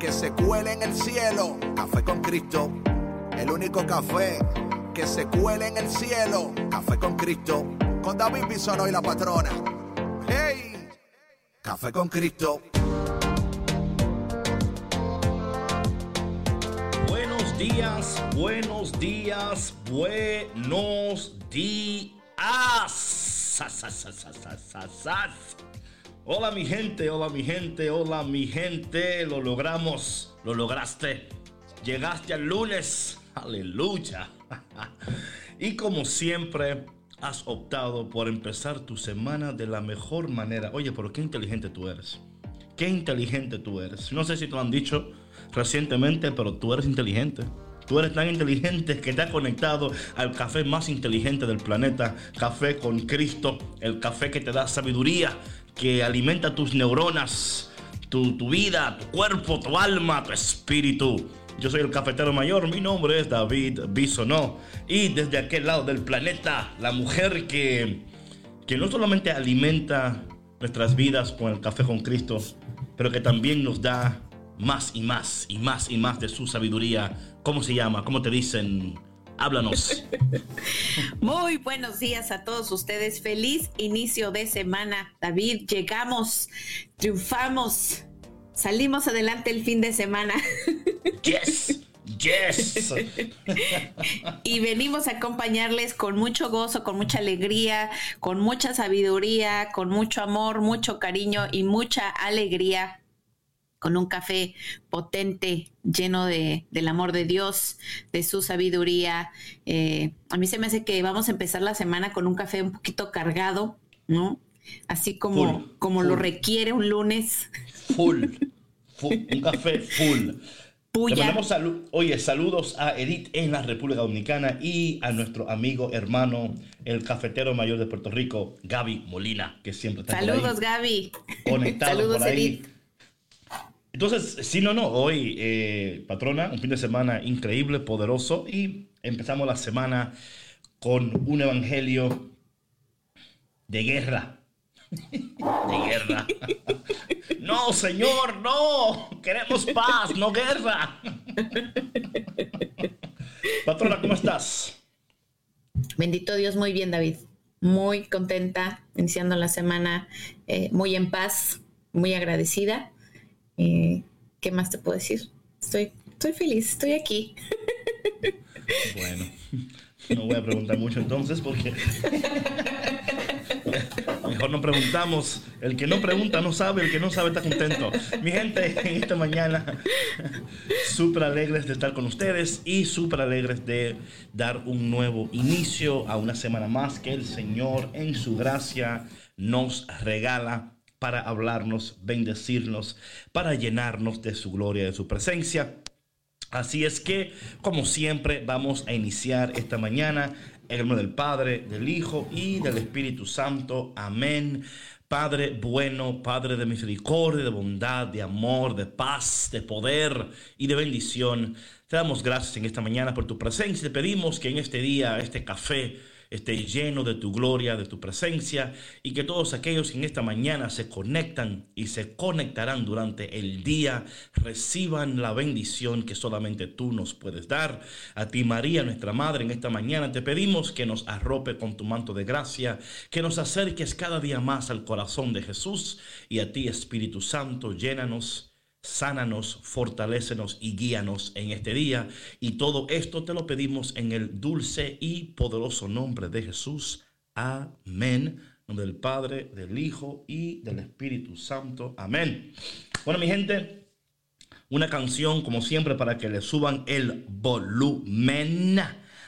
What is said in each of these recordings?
que se cuele en el cielo. Café con Cristo, el único café que se cuele en el cielo. Café con Cristo, con David Bisono y la patrona. ¡Hey! Café con Cristo. Buenos días, buenos días, buenos días. Hola mi gente, hola mi gente, hola mi gente. Lo logramos, lo lograste. Llegaste al lunes. Aleluya. y como siempre, has optado por empezar tu semana de la mejor manera. Oye, pero qué inteligente tú eres. Qué inteligente tú eres. No sé si te lo han dicho recientemente, pero tú eres inteligente. Tú eres tan inteligente que te has conectado al café más inteligente del planeta, Café con Cristo, el café que te da sabiduría, que alimenta tus neuronas, tu, vida, tu cuerpo, tu alma, tu espíritu. Yo soy el cafetero mayor, mi nombre es David Bisonó. Y desde aquel lado del planeta, la mujer que, que no solamente alimenta nuestras vidas con el café con Cristo, pero que también nos da más y más y más y más de su sabiduría. ¿Cómo se llama? ¿Cómo te dicen? Háblanos. Muy buenos días a todos ustedes. Feliz inicio de semana, David. Llegamos, triunfamos, salimos adelante el fin de semana. Yes. Yes. y venimos a acompañarles con mucho gozo, con mucha alegría, con mucha sabiduría, con mucho amor, mucho cariño y mucha alegría con un café potente, lleno de, del amor de Dios, de su sabiduría. Eh, a mí se me hace que vamos a empezar la semana con un café un poquito cargado, ¿no? Así como, como lo requiere un lunes. Full, un café full. Puya. oye, saludos a Edith en la República Dominicana y a nuestro amigo hermano, el cafetero mayor de Puerto Rico, Gaby Molina, que siempre está Saludos, Gaby. Conectado saludos, por ahí. Edith. Entonces, sí, no, no, hoy, eh, patrona, un fin de semana increíble, poderoso, y empezamos la semana con un evangelio de guerra. De guerra. No, Señor, no. Queremos paz, no guerra. Patrona, ¿cómo estás? Bendito Dios, muy bien, David. Muy contenta, iniciando la semana eh, muy en paz, muy agradecida eh, ¿Qué más te puedo decir? Estoy, estoy feliz, estoy aquí. Bueno, no voy a preguntar mucho entonces porque mejor no preguntamos. El que no pregunta no sabe, el que no sabe está contento. Mi gente, en esta mañana, súper alegres de estar con ustedes y súper alegres de dar un nuevo inicio a una semana más que el Señor en su gracia nos regala para hablarnos, bendecirnos, para llenarnos de su gloria, de su presencia. Así es que, como siempre, vamos a iniciar esta mañana en el nombre del Padre, del Hijo y del Espíritu Santo. Amén. Padre bueno, Padre de misericordia, de bondad, de amor, de paz, de poder y de bendición. Te damos gracias en esta mañana por tu presencia. Te pedimos que en este día, este café, esté lleno de tu gloria, de tu presencia y que todos aquellos que en esta mañana se conectan y se conectarán durante el día reciban la bendición que solamente tú nos puedes dar. A ti María, nuestra Madre, en esta mañana te pedimos que nos arrope con tu manto de gracia, que nos acerques cada día más al corazón de Jesús y a ti Espíritu Santo, llénanos sánanos, fortalécenos y guíanos en este día. Y todo esto te lo pedimos en el dulce y poderoso nombre de Jesús. Amén. Nombre del Padre, del Hijo y del Espíritu Santo. Amén. Bueno, mi gente, una canción como siempre para que le suban el volumen.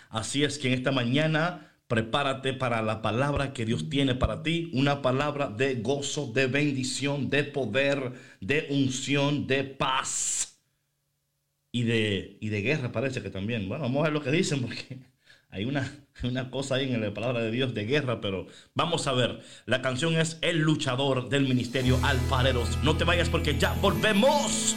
Así es que en esta mañana Prepárate para la palabra que Dios tiene para ti, una palabra de gozo, de bendición, de poder, de unción, de paz. y de, y de guerra parece que también. Bueno, vamos a ver lo que dicen porque hay una, una cosa ahí en la palabra de Dios de guerra, pero vamos a ver. La canción es El luchador del ministerio Alfareros. No te vayas porque ya volvemos.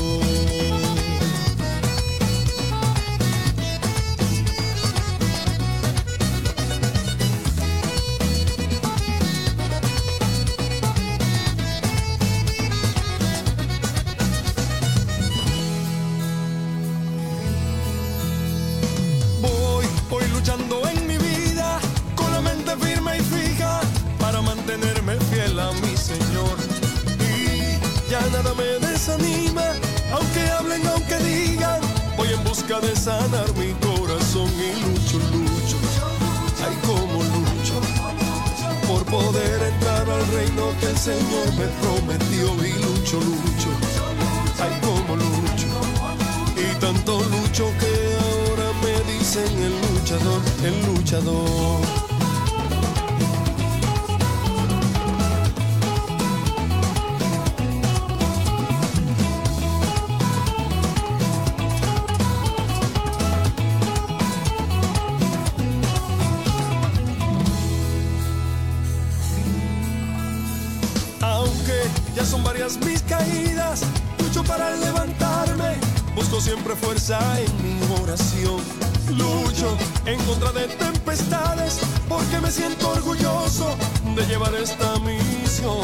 Mis caídas, lucho para levantarme, busco siempre fuerza en mi oración. Lucho en contra de tempestades, porque me siento orgulloso de llevar esta misión.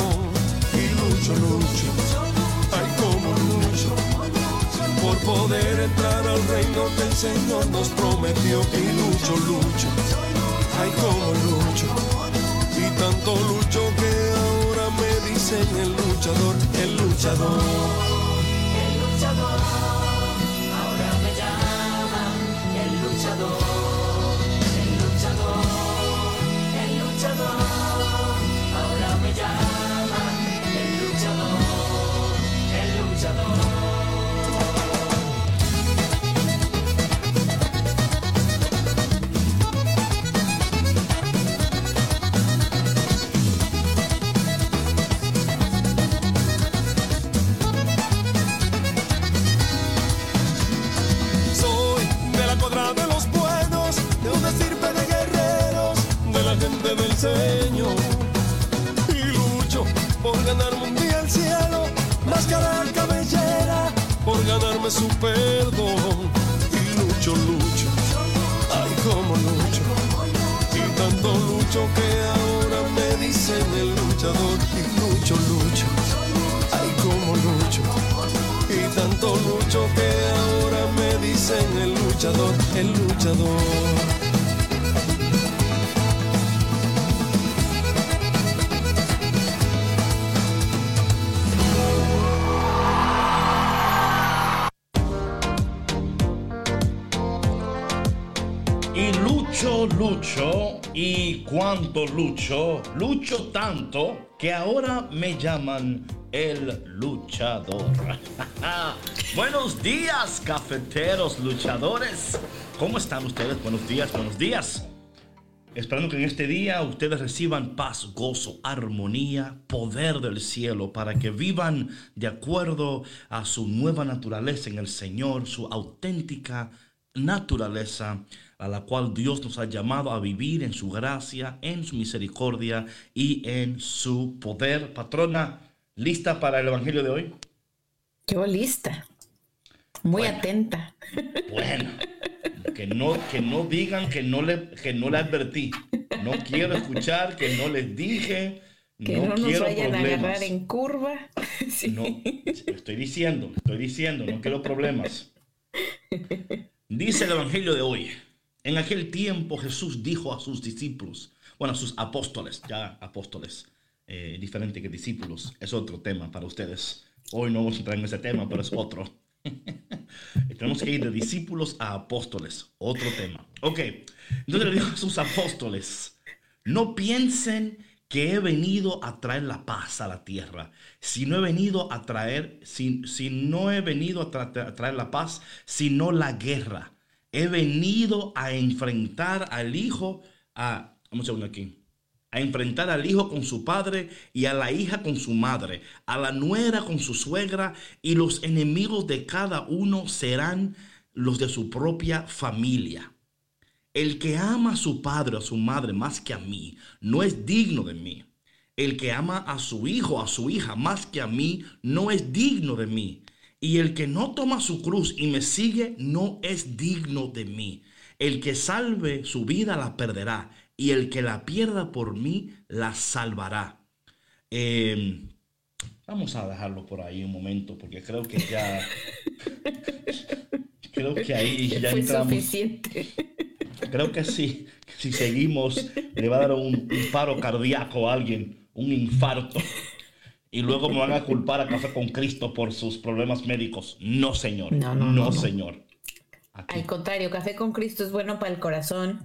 Y lucho, lucho, ay como lucho, por poder entrar al reino que el Señor nos prometió. Y lucho, lucho, ay como lucho, y tanto lucho dicen el luchador, el luchador. Luchador, el luchador. lucho y cuánto lucho, lucho tanto que ahora me llaman el luchador. buenos días, cafeteros luchadores. ¿Cómo están ustedes? Buenos días, buenos días. Esperando que en este día ustedes reciban paz, gozo, armonía, poder del cielo para que vivan de acuerdo a su nueva naturaleza en el Señor, su auténtica naturaleza a la cual Dios nos ha llamado a vivir en su gracia, en su misericordia y en su poder. Patrona, ¿lista para el Evangelio de hoy? Yo lista. Muy atenta. Bueno, que no, que no digan que no, le, que no le advertí. No quiero escuchar que no les dije. Que no, nos vayan a agarrar en curva. No, estoy diciendo, estoy diciendo, no quiero problemas. Dice el Evangelio de hoy. En aquel tiempo Jesús dijo a sus discípulos, bueno, sus apóstoles, ya apóstoles, eh, diferente que discípulos, es otro tema para ustedes. Hoy no vamos a entrar en ese tema, pero es otro. Tenemos que ir de discípulos a apóstoles, otro tema. Ok, entonces le dijo a sus apóstoles, no piensen que he venido a traer la paz a la tierra. Si no he venido a traer, si, si no he venido a, tra- a traer la paz, sino la guerra. He venido a enfrentar al hijo, a, vamos a segundo aquí, a enfrentar al hijo con su padre y a la hija con su madre, a la nuera con su suegra, y los enemigos de cada uno serán los de su propia familia. El que ama a su padre o a su madre más que a mí, no es digno de mí. El que ama a su hijo o a su hija más que a mí, no es digno de mí. Y el que no toma su cruz y me sigue, no es digno de mí. El que salve su vida la perderá, y el que la pierda por mí, la salvará. Eh, vamos a dejarlo por ahí un momento, porque creo que ya... creo que ahí ya Fue entramos. suficiente. Creo que sí. Si seguimos, le va a dar un, un paro cardíaco a alguien, un infarto. Y luego me van a culpar a Café con Cristo por sus problemas médicos. No, señor. No, no, no, no. señor. Aquí. Al contrario, café con Cristo es bueno para el corazón,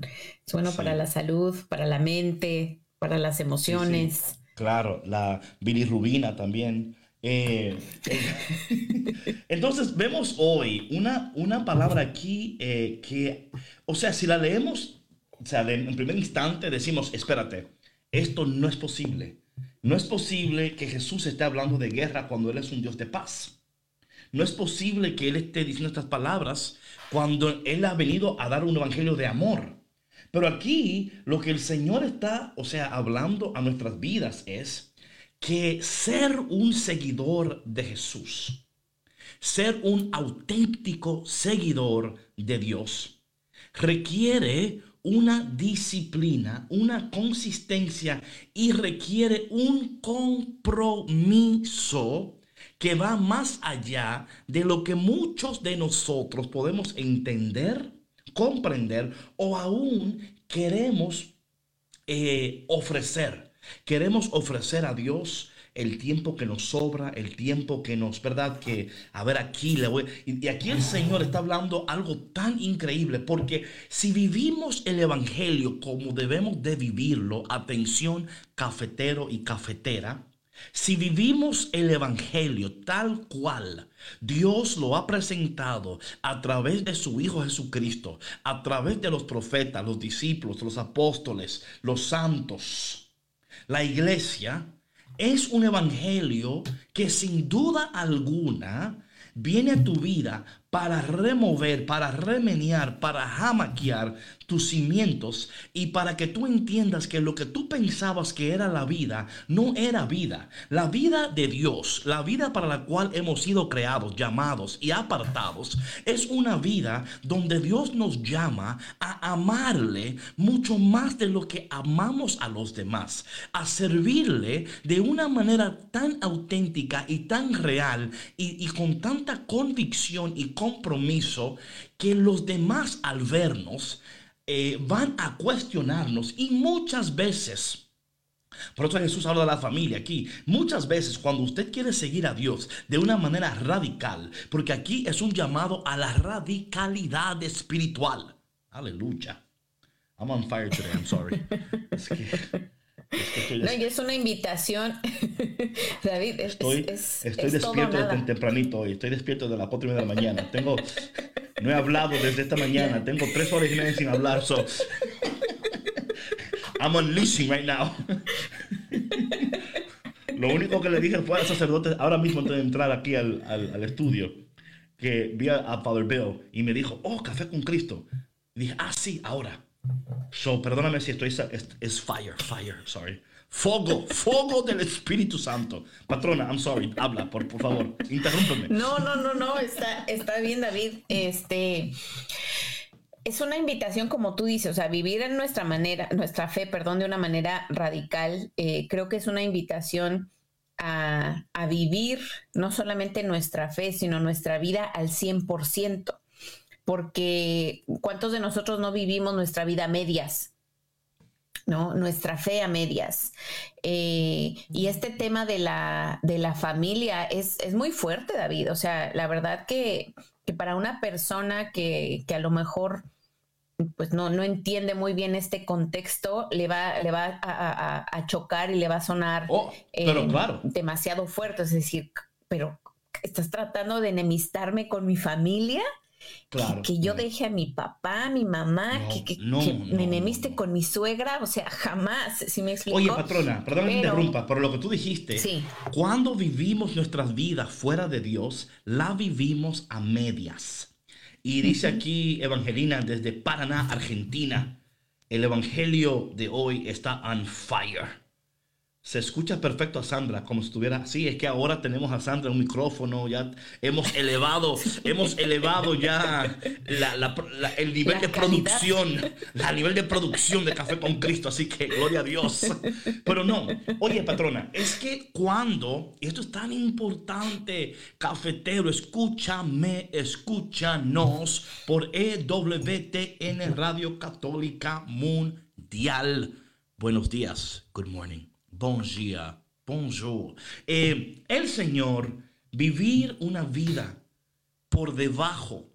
es bueno Sí. para la salud, para la mente, para las emociones. Claro, la bilirrubina también. Eh, entonces vemos hoy una, una palabra aquí eh, que, o sea, si la leemos, o sea, de- en primer instante decimos, espérate, esto no es posible. No es posible que Jesús esté hablando de guerra cuando Él es un Dios de paz. No es posible que Él esté diciendo estas palabras cuando Él ha venido a dar un evangelio de amor. Pero aquí lo que el Señor está, o sea, hablando a nuestras vidas es que ser un seguidor de Jesús, ser un auténtico seguidor de Dios, requiere una disciplina, una consistencia y requiere un compromiso que va más allá de lo que muchos de nosotros podemos entender, comprender o aún queremos eh, ofrecer. Queremos ofrecer a Dios el tiempo que nos sobra, el tiempo que nos, ¿verdad? Que, a ver, aquí le voy. Y, y aquí el Señor está hablando algo tan increíble, porque si vivimos el Evangelio como debemos de vivirlo, atención, cafetero y cafetera, si vivimos el Evangelio tal cual Dios lo ha presentado a través de su Hijo Jesucristo, a través de los profetas, los discípulos, los apóstoles, los santos, la iglesia, es un evangelio que sin duda alguna viene a tu vida para remover, para remeniar, para jamaquear tus cimientos y para que tú entiendas que lo que tú pensabas que era la vida no era vida. La vida de Dios, la vida para la cual hemos sido creados, llamados y apartados, es una vida donde Dios nos llama a amarle mucho más de lo que amamos a los demás, a servirle de una manera tan auténtica y tan real y, con tanta convicción y compromiso que los demás al vernos eh, van a cuestionarnos y muchas veces por eso Jesús habla de la familia aquí. Muchas veces cuando usted quiere seguir a Dios de una manera radical, porque aquí es un llamado a la radicalidad espiritual. Aleluya. I'm on fire today, I'm sorry. Es que, es que estoy, No, y es una invitación, David, es, estoy, es- estoy despierto desde tempranito hoy. Estoy despierto de las 4 y media de la mañana. Tengo, no he hablado desde esta mañana. Tengo tres horas y media sin hablar. So, I'm unleashing right now. Lo único que le dije fue al sacerdote, ahora mismo antes de entrar aquí al, al- al estudio, que vi a, a Father Bill y me dijo, oh, café con Cristo. Y dije, ah, sí, ahora. So, perdóname si estoy, es, es fire, fire, sorry. Fuego, fuego del Espíritu Santo. Patrona, I'm sorry, habla, por, por favor, interrúmpeme. No, no, no, no, está, está bien, David. Este es una invitación, como tú dices, o sea, vivir en nuestra manera, nuestra fe, perdón, de una manera radical. eh, creo que es una invitación a, a vivir no solamente nuestra fe, sino nuestra vida al 100%. Porque ¿cuántos de nosotros no vivimos nuestra vida medias? ¿No? Nuestra fe a medias. Eh, y este tema de la, de la familia es, es muy fuerte, David. O sea, la verdad que, que para una persona que, que a lo mejor pues no, no entiende muy bien este contexto, le va, le va a, a- a chocar y le va a sonar Oh, pero eh, claro. demasiado fuerte. Es decir, pero estás tratando de enemistarme con mi familia, Claro. que yo claro. deje a mi papá, a mi mamá, No, que, que- no, que no, me enemiste con mi suegra, o sea, jamás, si me explico. Oye, patrona, perdón que interrumpa, pero lo que tú dijiste, Sí. cuando vivimos nuestras vidas fuera de Dios, la vivimos a medias. Y dice aquí Evangelina desde Paraná, Argentina, el Evangelio de hoy está on fire. Se escucha perfecto a Sandra, como si estuviera. Sí, es que ahora tenemos a Sandra un micrófono, ya hemos elevado, hemos elevado ya la- la- la- el nivel de calidad. producción, el nivel de producción de Café con Cristo, así que gloria a Dios. Pero no, oye patrona, es que cuando, y esto es tan importante, cafetero, escúchame, escúchanos por E EWTN Radio Católica Mundial. Buenos días, good morning, bon dia, bonjour. Eh, el Señor, vivir una vida por debajo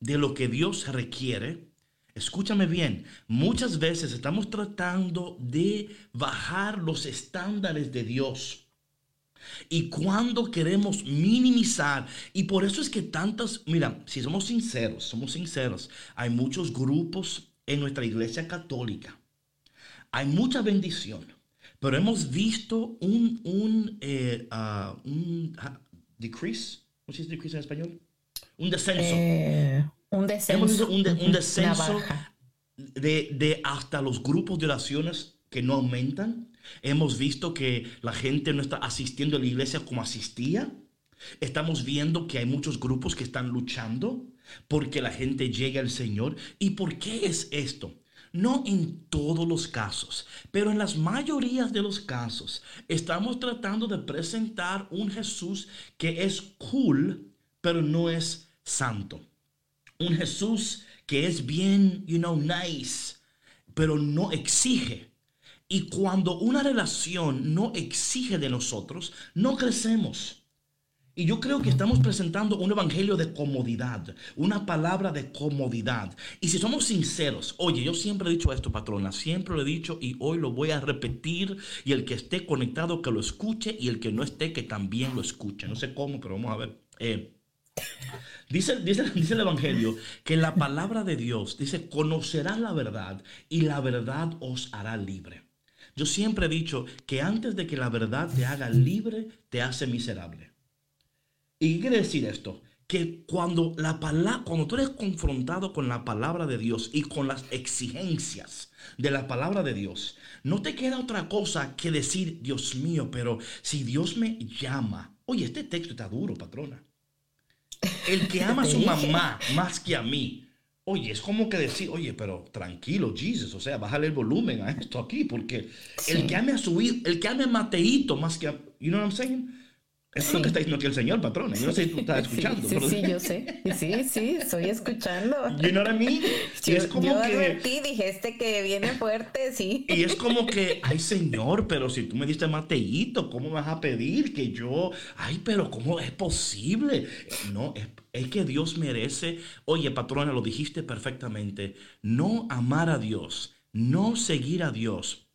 de lo que Dios requiere, escúchame bien, muchas veces estamos tratando de bajar los estándares de Dios. Y cuando queremos minimizar, y por eso es que tantas, mira, si somos sinceros, somos sinceros, hay muchos grupos en nuestra iglesia católica, hay mucha bendición, pero hemos visto un, un, eh, ah, un ah, decrease, ¿cómo se dice decrease en español? Un descenso. Eh, un descenso. Hemos visto un, de- un descenso de, de hasta los grupos de oraciones que no aumentan. Hemos visto que la gente no está asistiendo a la iglesia como asistía. Estamos viendo que hay muchos grupos que están luchando porque la gente llegue al Señor. ¿Y por qué es esto? No en todos los casos, pero en las mayorías de los casos estamos tratando de presentar un Jesús que es cool, pero no es santo un Jesús que es bien, you know, nice, pero no exige. Y cuando una relación no exige de nosotros, no crecemos. Y yo creo que estamos presentando un evangelio de comodidad, una palabra de comodidad. Y si somos sinceros, oye, yo siempre he dicho esto, patrona, siempre lo he dicho y hoy lo voy a repetir. Y el que esté conectado, que lo escuche, y el que no esté, que también lo escuche. No sé cómo, pero vamos a ver. Eh, Dice, dice, dice el Evangelio que la palabra de Dios dice, conocerás la verdad y la verdad os hará libre. Yo siempre he dicho que antes de que la verdad te haga libre, te hace miserable. ¿Y qué quiere decir esto? Que cuando, la palabra, cuando tú eres confrontado con la palabra de Dios y con las exigencias de la palabra de Dios, no te queda otra cosa que decir, Dios mío, pero si Dios me llama, oye, este texto está duro, patrona. El que ama a su mamá más que a mí. Oye, es como que decir, oye, pero tranquilo, Jesus, o sea, bájale el volumen a esto aquí, porque el que ame a su hijo, el que ame a Mateito más que a, you know what I'm saying? Eso es lo que está diciendo aquí el señor, patrona. Yo no sé si tú estás escuchando. Sí, pero- sí, yo sé. Sí, sí, estoy escuchando. You know what I mean? Y Yo, es como yo que... advertí, dije, este que viene fuerte, sí. Y es como que, ay Señor, pero si tú me diste Mateito, ¿cómo vas a pedir que yo, ay, pero cómo es posible? No, es, es que Dios merece, oye patrona, lo dijiste perfectamente, no amar a Dios, no seguir a Dios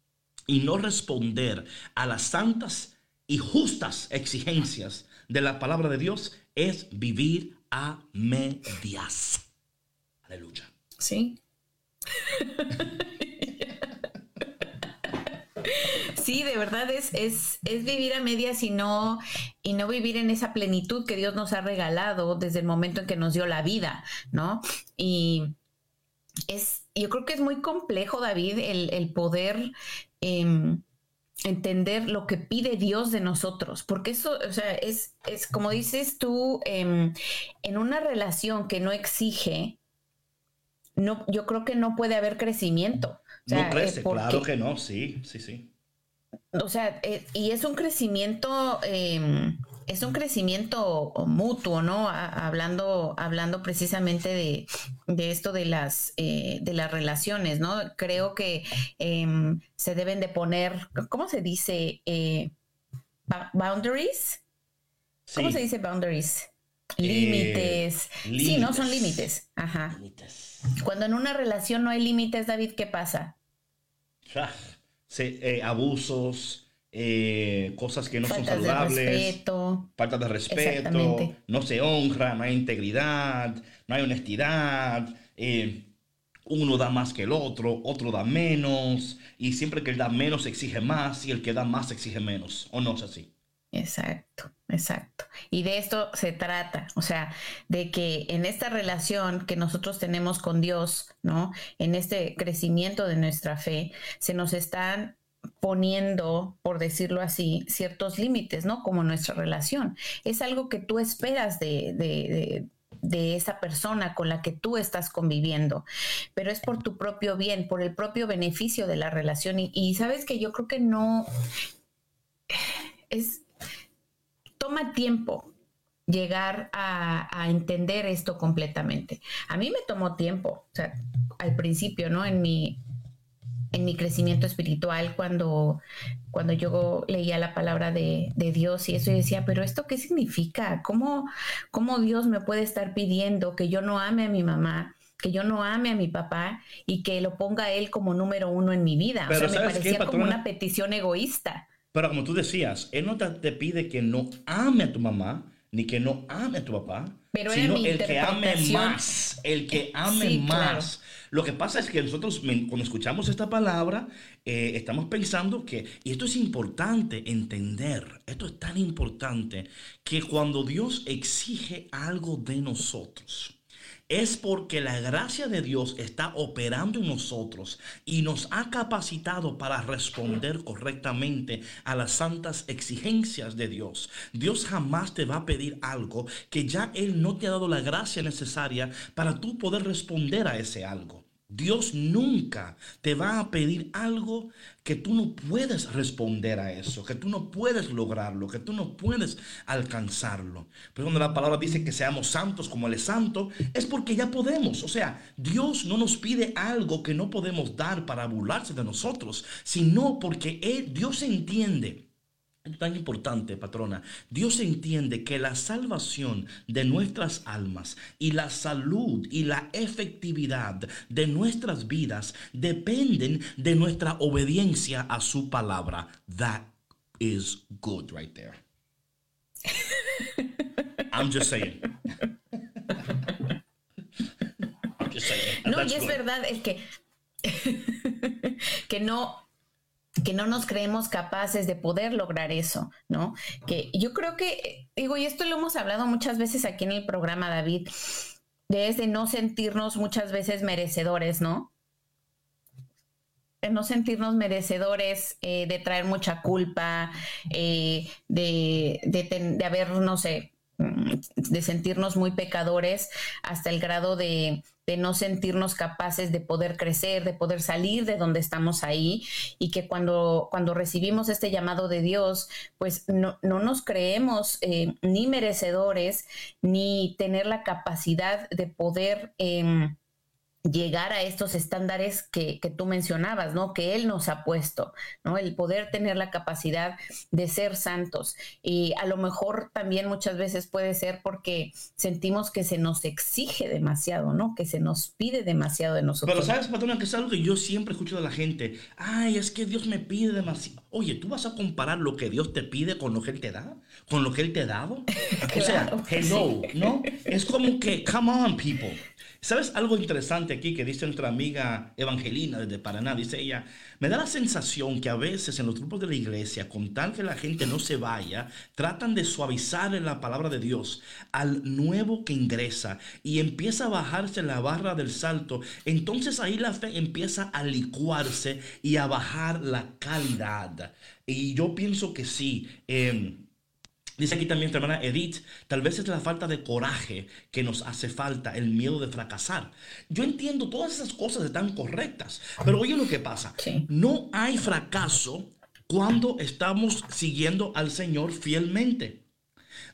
y no responder a las santas y justas exigencias de la palabra de Dios es vivir a medias. Aleluya. Sí. Sí, de verdad es, es, es vivir a medias y no, y no vivir en esa plenitud que Dios nos ha regalado desde el momento en que nos dio la vida, ¿no? Y es, yo creo que es muy complejo, David, el, el poder em, entender lo que pide Dios de nosotros, porque eso, o sea, es, es como dices tú, em, en una relación que no exige, no, yo creo que no puede haber crecimiento. O sea, no crece, eh, porque- claro que no, sí, sí, sí. o sea, eh, y es un crecimiento eh, es un crecimiento mutuo, ¿no? A- hablando, hablando precisamente de, de esto de las, eh, de las relaciones, ¿no? Creo que em, se deben de poner, ¿cómo se dice? Eh, boundaries. ¿Cómo Sí. se dice boundaries? Eh, Límites. Sí, no son límites. Ajá. Cuando en una relación no hay límites, David, ¿qué pasa? Ah, sí, eh, abusos, eh, cosas que no Faltas son saludables. falta de respeto, no se honra, no hay integridad, no hay honestidad, eh, uno da más que el otro, otro da menos, y siempre que el da menos exige más y el que da más exige menos, ¿o no es así? Exacto, exacto. Y de esto se trata, o sea, de que en esta relación que nosotros tenemos con Dios, ¿no? En este crecimiento de nuestra fe, se nos están poniendo, por decirlo así, ciertos límites, ¿no? Como nuestra relación. Es algo que tú esperas de, de, de- de esa persona con la que tú estás conviviendo, pero es por tu propio bien, por el propio beneficio de la relación. Y, sabes que yo creo que no es toma tiempo llegar a, a entender esto completamente. A mí me tomó tiempo, o sea, al principio, ¿no? En mi, en mi crecimiento espiritual, cuando, cuando yo leía la palabra de, de Dios y eso, y decía, pero ¿esto qué significa? ¿Cómo, ¿Cómo Dios me puede estar pidiendo que yo no ame a mi mamá? que yo no ame a mi papá y que lo ponga a él como número uno en mi vida. Pero o sea, me ¿sabes qué, parecía como una petición egoísta. Pero como tú decías, Él no te, pide que no ame a tu mamá, ni que no ame a tu papá, Pero sino el que ame más, el que ame Sí, más. Lo que pasa es que nosotros cuando escuchamos esta palabra, eh, estamos pensando que, y esto es importante entender, esto es tan importante, que cuando Dios exige algo de nosotros, es porque la gracia de Dios está operando en nosotros y nos ha capacitado para responder correctamente a las santas exigencias de Dios. Dios jamás te va a pedir algo que ya Él no te ha dado la gracia necesaria para tú poder responder a ese algo. Dios nunca te va a pedir algo que tú no puedes responder a eso, que tú no puedes lograrlo, que tú no puedes alcanzarlo. Pero cuando la palabra dice que seamos santos como Él es santo, es porque ya podemos. O sea, Dios no nos pide algo que no podemos dar para burlarse de nosotros, sino porque Él, Dios entiende. Tan importante, patrona. Dios entiende que la salvación de nuestras almas y la salud y la efectividad de nuestras vidas dependen de nuestra obediencia a su palabra. That is good right there. I'm just saying. I'm just saying. No, That's y es good. verdad, es que, que no, que no nos creemos capaces de poder lograr eso, ¿no? Que yo creo que, digo, y esto lo hemos hablado muchas veces aquí en el programa, David, es de no sentirnos muchas veces merecedores, ¿no? De no sentirnos merecedores, eh, de traer mucha culpa, eh, de, de, de haber, no sé, de sentirnos muy pecadores hasta el grado de, de no sentirnos capaces de poder crecer, de poder salir de donde estamos ahí y que cuando, cuando recibimos este llamado de Dios, pues no, no nos creemos eh, ni merecedores ni tener la capacidad de poder... em, llegar a estos estándares que, que tú mencionabas, ¿no? Que Él nos ha puesto, ¿no? El poder tener la capacidad de ser santos. Y a lo mejor también muchas veces puede ser porque sentimos que se nos exige demasiado, ¿no? Que se nos pide demasiado de nosotros. Pero sabes, patrona, que es algo que yo siempre escucho de la gente. Ay, es que Dios me pide demasiado. Oye, ¿tú vas a comparar lo que Dios te pide con lo que Él te da? ¿Con lo que Él te ha dado? O sea, Claro, hello, ¿no? Es como que, come on, people. ¿Sabes algo interesante aquí que dice nuestra amiga Evangelina desde Paraná? Dice ella, me da la sensación que a veces en los grupos de la iglesia, con tal que la gente no se vaya, tratan de suavizar la palabra de Dios al nuevo que ingresa y empieza a bajarse la barra del salto. Entonces ahí la fe empieza a licuarse y a bajar la calidad. Y yo pienso que sí. em, Dice aquí también nuestra hermana Edith, tal vez es la falta de coraje que nos hace falta, el miedo de fracasar. Yo entiendo, todas esas cosas están correctas, pero oye lo que pasa. Sí. No hay fracaso cuando estamos siguiendo al Señor fielmente.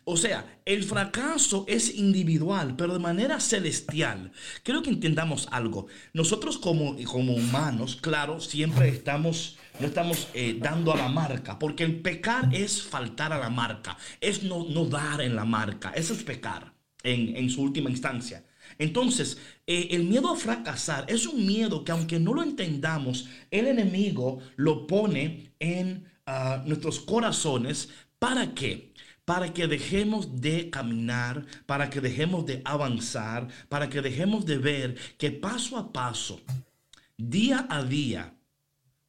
O sea, el fracaso es individual, pero de manera celestial. Creo que entendamos algo. Nosotros como, como humanos, claro, siempre estamos, no estamos eh, dando a la marca, porque el pecar es faltar a la marca, es no, no dar en la marca, eso es pecar en, en su última instancia. Entonces, eh, el miedo a fracasar es un miedo que aunque no lo entendamos, el enemigo lo pone en ah, nuestros corazones. ¿Para qué? Para que dejemos de caminar, para que dejemos de avanzar, para que dejemos de ver que paso a paso, día a día,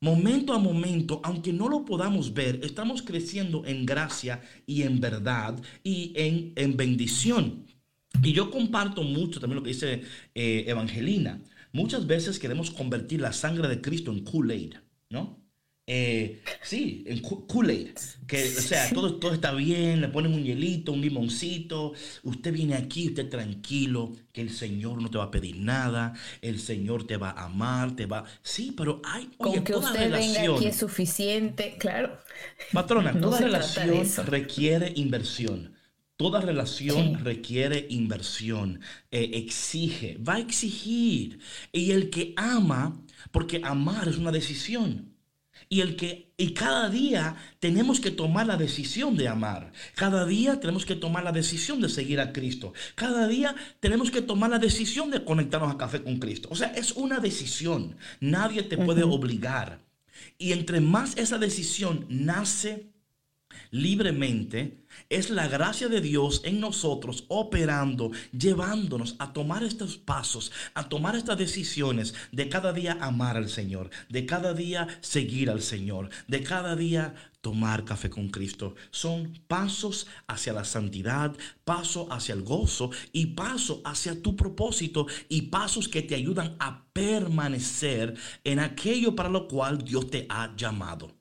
momento a momento, aunque no lo podamos ver, estamos creciendo en gracia y en verdad y en, en bendición. Y yo comparto mucho también lo que dice eh, Evangelina. Muchas veces queremos convertir la sangre de Cristo en Kool-Aid, ¿no? Eh, sí, en Ko- Kool-Aid. Que, o sea, todo, todo está bien, le ponen un hielito, un limoncito. Usted viene aquí, usted tranquilo, que el Señor no te va a pedir nada, el Señor te va a amar, te va... Sí, pero hay... Con oye, que toda usted venga aquí es suficiente, claro. Patrona, No toda relación requiere inversión. Toda relación Sí. requiere inversión, eh, exige, va a exigir. Y el que ama, porque amar es una decisión. Y el que y cada día tenemos que tomar la decisión de amar. Cada día tenemos que tomar la decisión de seguir a Cristo. Cada día tenemos que tomar la decisión de conectarnos a café con Cristo. O sea, es una decisión. Nadie te puede obligar. Y entre más esa decisión nace libremente, es la gracia de Dios en nosotros operando, llevándonos a tomar estos pasos, a tomar estas decisiones de cada día amar al Señor, de cada día seguir al Señor, de cada día tomar café con Cristo. Son pasos hacia la santidad, paso hacia el gozo y paso hacia tu propósito y pasos que te ayudan a permanecer en aquello para lo cual Dios te ha llamado.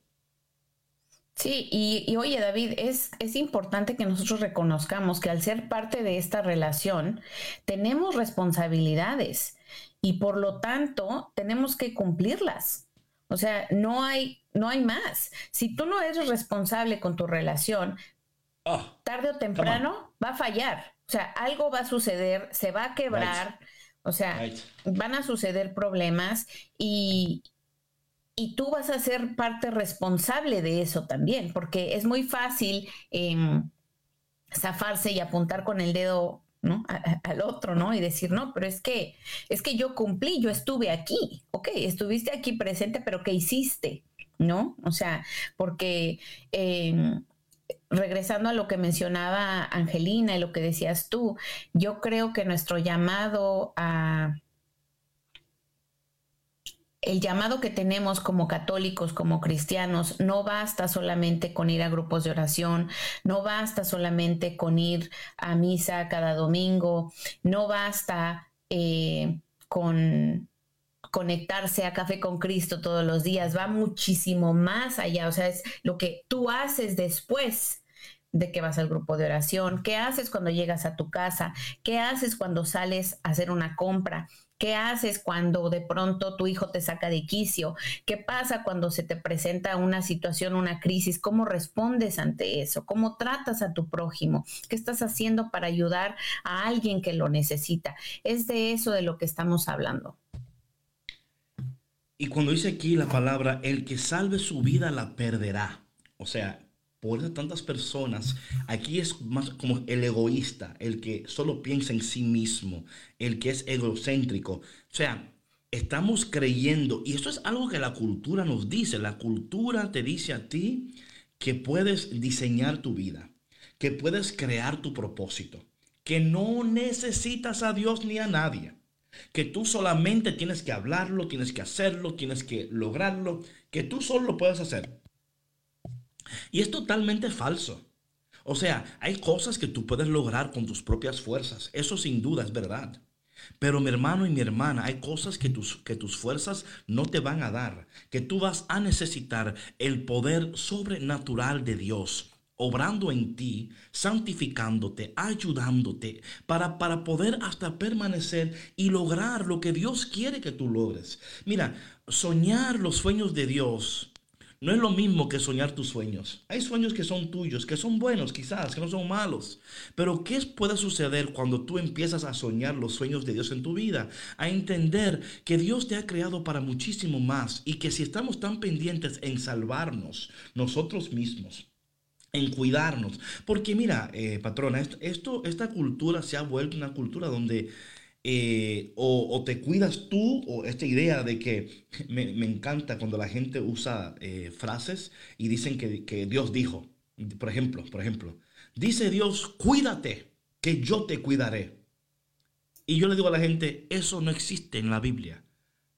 Sí, y, y oye David, es, es importante que nosotros reconozcamos que al ser parte de esta relación tenemos responsabilidades y por lo tanto tenemos que cumplirlas. O sea, no hay, no hay más. Si tú no eres responsable con tu relación, Ah, tarde o temprano va a fallar. O sea, algo va a suceder, se va a quebrar, o sea, Right. van a suceder problemas y, y tú vas a ser parte responsable de eso también, porque es muy fácil em, zafarse y apuntar con el dedo ¿no? Al otro, ¿no? Y decir, no, pero es que, es que yo cumplí, yo estuve aquí, ok, estuviste aquí presente, pero ¿qué hiciste? ¿No? O sea, porque em, regresando a lo que mencionaba Angelina y lo que decías tú, yo creo que nuestro llamado a el llamado que tenemos como católicos, como cristianos, no basta solamente con ir a grupos de oración, no basta solamente con ir a misa cada domingo, no basta eh, con conectarse a Café con Cristo todos los días, va muchísimo más allá, o sea, es lo que tú haces después de que vas al grupo de oración, qué haces cuando llegas a tu casa, qué haces cuando sales a hacer una compra, qué haces cuando de pronto tu hijo te saca de quicio, qué pasa cuando se te presenta una situación, una crisis, cómo respondes ante eso, cómo tratas a tu prójimo, qué estás haciendo para ayudar a alguien que lo necesita. Es de eso de lo que estamos hablando. Y cuando dice aquí la palabra, el que salve su vida la perderá. O sea, por eso tantas personas, aquí es más como el egoísta, el que solo piensa en sí mismo, el que es egocéntrico. O sea, estamos creyendo, y esto es algo que la cultura nos dice, la cultura te dice a ti que puedes diseñar tu vida, que puedes crear tu propósito, que no necesitas a Dios ni a nadie que tú solamente tienes que hablarlo, tienes que hacerlo, tienes que lograrlo, que tú solo lo puedes hacer. Y es totalmente falso. O sea, hay cosas que tú puedes lograr con tus propias fuerzas. Eso sin duda es verdad. Pero mi hermano y mi hermana, hay cosas que tus, que tus fuerzas no te van a dar, que tú vas a necesitar el poder sobrenatural de Dios obrando en ti, santificándote, ayudándote, para, para poder hasta permanecer y lograr lo que Dios quiere que tú logres. Mira, soñar los sueños de Dios no es lo mismo que soñar tus sueños. Hay sueños que son tuyos, que son buenos quizás, que no son malos. Pero ¿qué puede suceder cuando tú empiezas a soñar los sueños de Dios en tu vida? A entender que Dios te ha creado para muchísimo más y que si estamos tan pendientes en salvarnos nosotros mismos, en cuidarnos. Porque mira, eh, patrona, esto, esta cultura se ha vuelto una cultura donde eh, o, te cuidas tú, o esta idea de que me, encanta cuando la gente usa eh, frases y dicen que, que, Dios dijo, por ejemplo, por ejemplo, dice Dios, cuídate, que yo te cuidaré. Y yo le digo a la gente, eso no existe en la Biblia.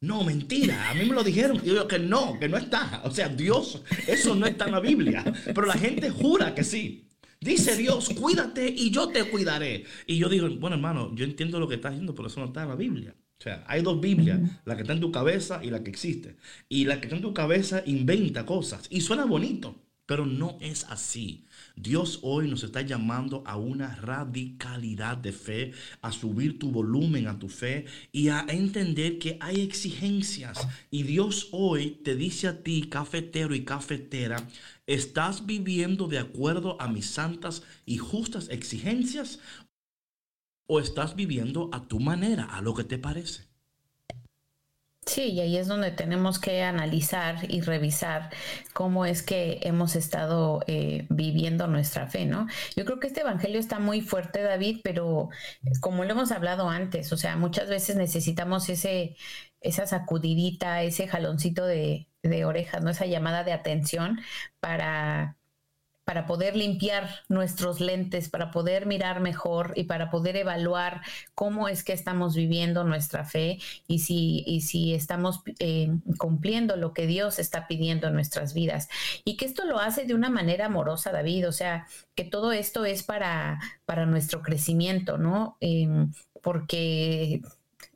No, mentira, a mí me lo dijeron. Y yo digo que no, que no está. O sea, Dios, eso no está en la Biblia. Pero la gente jura que sí. Dice Dios, cuídate y yo te cuidaré. Y yo digo, bueno hermano, yo entiendo lo que estás diciendo, pero eso no está en la Biblia. O sea, hay dos Biblias, la que está en tu cabeza y la que existe. Y la que está en tu cabeza inventa cosas y suena bonito, pero no es así. Dios hoy nos está llamando a una radicalidad de fe, a subir tu volumen a tu fe y a entender que hay exigencias. Y Dios hoy te dice a ti, cafetero y cafetera, ¿estás viviendo de acuerdo a mis santas y justas exigencias? ¿O estás viviendo a tu manera, a lo que te parece? Sí, y ahí es donde tenemos que analizar y revisar cómo es que hemos estado eh, viviendo nuestra fe, ¿no? Yo creo que este Evangelio está muy fuerte, David, pero como lo hemos hablado antes, o sea, muchas veces necesitamos ese, esa sacudidita, ese jaloncito de, de orejas, ¿no? Esa llamada de atención para para poder limpiar nuestros lentes, para poder mirar mejor y para poder evaluar cómo es que estamos viviendo nuestra fe y si, y si estamos eh, cumpliendo lo que Dios está pidiendo en nuestras vidas. Y que esto lo hace de una manera amorosa, David, o sea, que todo esto es para, para nuestro crecimiento, ¿no? Em, porque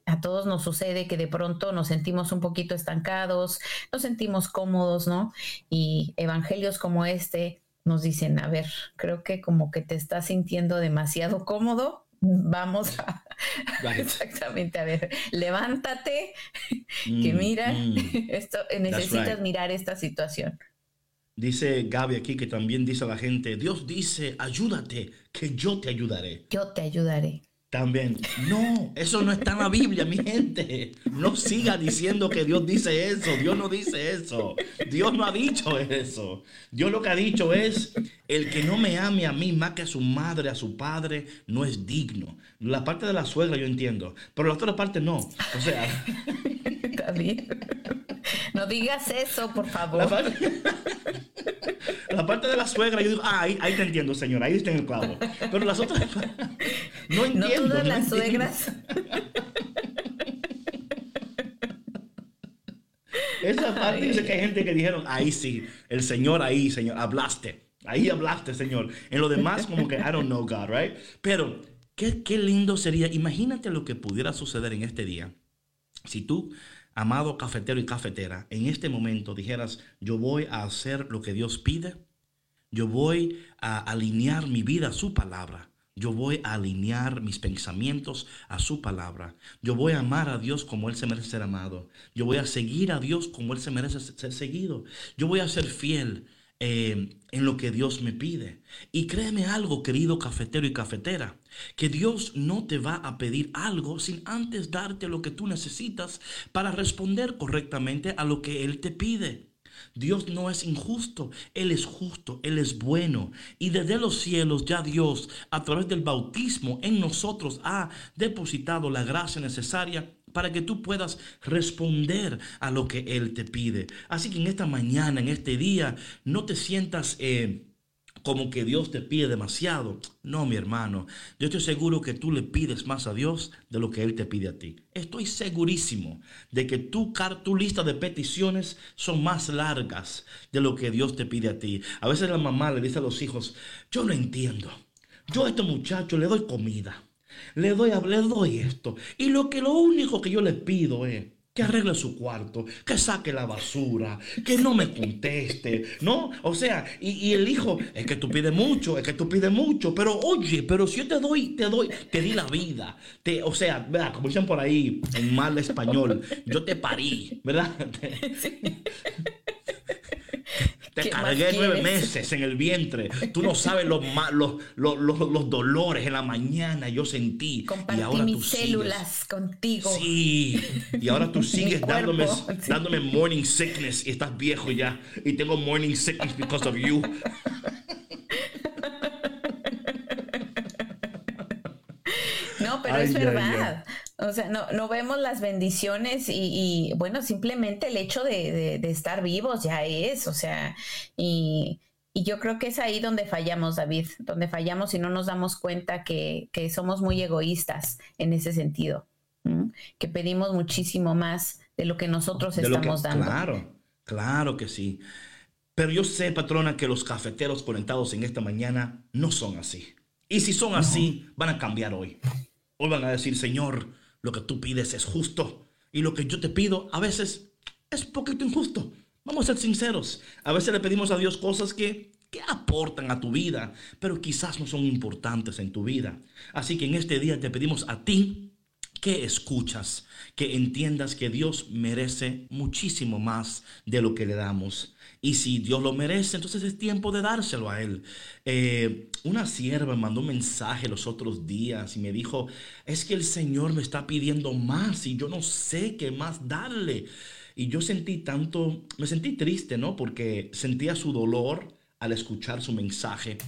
a todos nos sucede que de pronto nos sentimos un poquito estancados, nos sentimos cómodos, ¿no? Y evangelios como este nos dicen, a ver, creo que como que te estás sintiendo demasiado cómodo, vamos a... Exactamente, a ver, levántate, que mm, mira, mm. esto, necesitas mirar esta situación. Dice Gaby aquí que también dice a la gente, Dios dice, ayúdate, que yo te ayudaré. Yo te ayudaré. También, no, eso no está en la Biblia, mi gente. No siga diciendo que Dios dice eso. Dios no dice eso. Dios no ha dicho eso. Dios lo que ha dicho es, el que no me ame a mí más que a su madre, a su padre, no es digno. La parte de la suegra yo entiendo, pero la otra parte no. O sea... No digas eso, por favor. La parte, de la suegra, yo digo, ah, ahí, te entiendo, señor, ahí está en el clavo. Pero las otras, no entiendo. No todas las suegras. Esa parte dice que hay gente que dijeron, ahí sí, el Señor ahí, Señor, hablaste. Ahí hablaste, Señor. En lo demás, como que, I don't know God, right? Pero, qué, qué lindo sería, imagínate lo que pudiera suceder en este día. Si tú amado cafetero y cafetera, en este momento dijeras, yo voy a hacer lo que Dios pide, yo voy a alinear mi vida a su palabra, yo voy a alinear mis pensamientos a su palabra, yo voy a amar a Dios como Él se merece ser amado, yo voy a seguir a Dios como Él se merece ser seguido, yo voy a ser fiel eh, en lo que Dios me pide. Y créeme algo, querido cafetero y cafetera, que Dios no te va a pedir algo sin antes darte lo que tú necesitas para responder correctamente a lo que Él te pide. Dios no es injusto, Él es justo, Él es bueno. Y desde los cielos ya Dios, a través del bautismo en nosotros, ha depositado la gracia necesaria para que tú puedas responder a lo que Él te pide. Así que en esta mañana, en este día, no te sientas... Eh, como que Dios te pide demasiado. No, mi hermano. Yo estoy seguro que tú le pides más a Dios de lo que Él te pide a ti. Estoy segurísimo de que tu, tu lista de peticiones son más largas de lo que Dios te pide a ti. A veces la mamá le dice a los hijos, yo no entiendo. Yo a este muchacho le doy comida. Le doy, le doy esto. Y lo que lo único que yo le pido es que arregle su cuarto, que saque la basura, que no me conteste, ¿no? O sea, y, el hijo, es que tú pides mucho, es que tú pides mucho, pero oye, pero si yo te doy, te doy, te di la vida, te, o sea, ¿verdad? Como dicen por ahí en mal español, yo te parí, ¿verdad? Te ¿Qué más cargué nueve meses en el vientre. Tú no sabes los, los, los, los- dolores en la mañana. Yo sentí. Compartí y ahora mis tú células contigo. Sí, y ahora tú sigues dándome, dándome morning sickness y estás viejo ya. Y tengo morning sickness because of you. No, pero Ay, es ay, verdad. O sea, no, no vemos las bendiciones y, y, bueno, simplemente el hecho de, de- de estar vivos ya es, o sea, y, y yo creo que es ahí donde fallamos, David, donde fallamos y no nos damos cuenta que, que somos muy egoístas en ese sentido, ¿m? que pedimos muchísimo más de lo que nosotros De lo que- estamos dando. Claro, claro que sí. Pero yo sé, patrona, que los cafeteros conectados en esta mañana no son así. Y si son así, van a cambiar hoy. Hoy van a decir, Señor, lo que tú pides es justo. Y lo que yo te pido a veces es poquito injusto. Vamos a ser sinceros. A veces le pedimos a Dios cosas que, que aportan a tu vida, pero quizás no son importantes en tu vida. Así que en este día te pedimos a ti que escuchas, que entiendas que Dios merece muchísimo más de lo que le damos. Y si Dios lo merece, entonces es tiempo de dárselo a Él. Eh, una sierva mandó un mensaje los otros días y me dijo, es que el Señor me está pidiendo más y yo no sé qué más darle. Y yo sentí tanto, me sentí triste, ¿no? Porque sentía su dolor al escuchar su mensaje.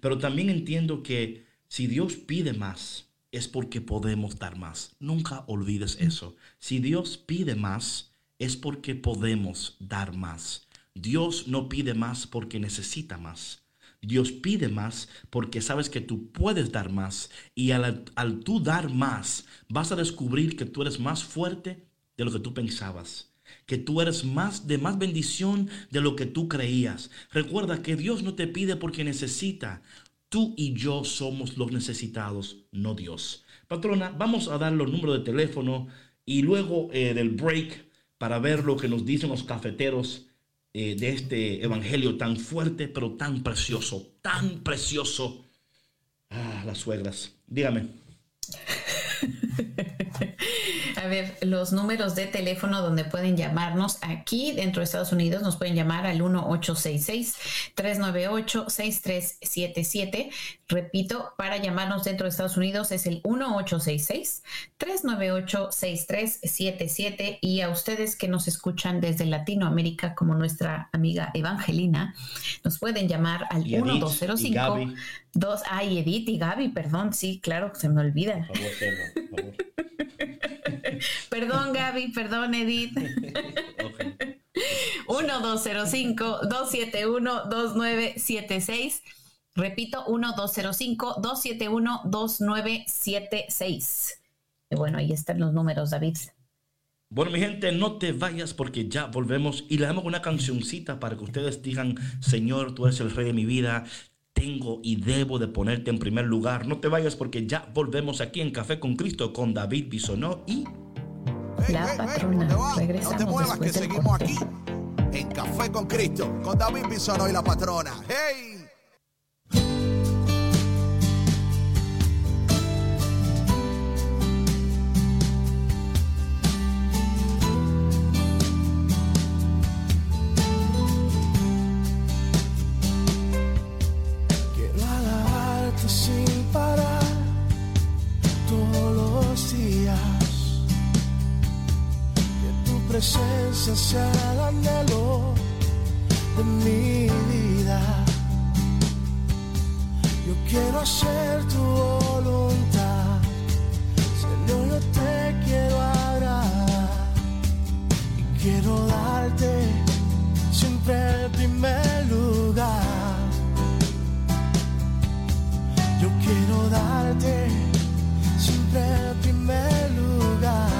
Pero también entiendo que si Dios pide más, es porque podemos dar más. Nunca olvides eso. Si Dios pide más, es porque podemos dar más. Dios no pide más porque necesita más. Dios pide más porque sabes que tú puedes dar más y al, tú dar más vas a descubrir que tú eres más fuerte de lo que tú pensabas, que tú eres más de más bendición de lo que tú creías. Recuerda que Dios no te pide porque necesita. Tú y yo somos los necesitados, no Dios. Patrona, vamos a dar los números de teléfono y luego eh, del break para ver lo que nos dicen los cafeteros eh, de este evangelio tan fuerte, pero tan precioso, tan precioso. Ah, las suegras. Dígame. Ver, los números de teléfono donde pueden llamarnos aquí dentro de Estados Unidos nos pueden llamar al 1866-398-6377. Repito, para llamarnos dentro de Estados Unidos es el 1866-398-6377. Y a ustedes que nos escuchan desde Latinoamérica, como nuestra amiga Evangelina, nos pueden llamar al Y Edith, y 1205. Dos, ay, Edith y Gaby, perdón, sí, claro, se me olvida. Por favor, por favor. Perdón, Gaby, perdón, Edith. Ok. 1205-271-2976. Repito, 1205-271-2976. Y bueno, ahí están los números, David. Bueno, mi gente, no te vayas porque ya volvemos y le damos una cancioncita para que ustedes digan, Señor, tú eres el rey de mi vida, tengo y debo de ponerte en primer lugar. No te vayas porque ya volvemos aquí en Café con Cristo con David Bisonó y La patrona. Regresamos No te muevas que seguimos corte. aquí en Café con Cristo con David Bisonó y la patrona. ¡Hey! Presencia sea el anhelo de mi vida. Yo quiero hacer tu voluntad. Señor, yo te quiero agradar. Y quiero darte siempre el primer lugar. Yo quiero darte siempre el primer lugar.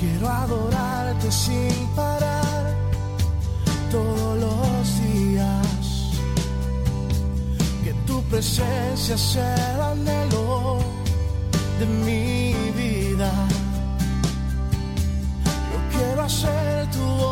Quiero adorarte sin parar todos los días. Que tu presencia sea el anhelo de mi vida. Yo quiero hacer tu voz